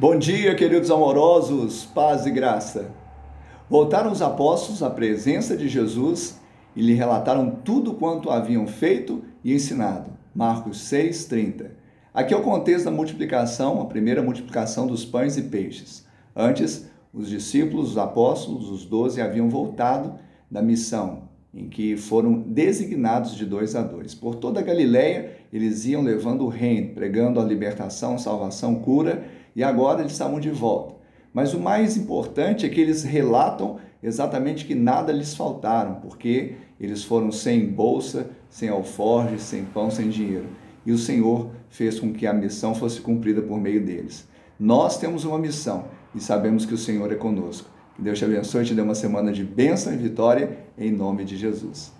Bom dia, queridos amorosos, paz e graça. Voltaram os apóstolos à presença de Jesus e lhe relataram tudo quanto haviam feito e ensinado. Marcos 6:30. Aqui é o contexto da multiplicação, a primeira multiplicação dos pães e peixes. Antes, os discípulos, os apóstolos, os doze haviam voltado da missão, em que foram designados de dois a dois. Por toda a Galiléia, eles iam levando o reino, pregando a libertação, salvação, cura e agora eles estavam de volta. Mas o mais importante é que eles relatam exatamente que nada lhes faltaram, porque eles foram sem bolsa, sem alforje, sem pão, sem dinheiro. E o Senhor fez com que a missão fosse cumprida por meio deles. Nós temos uma missão e sabemos que o Senhor é conosco. Que Deus te abençoe e te dê uma semana de bênção e vitória, em nome de Jesus.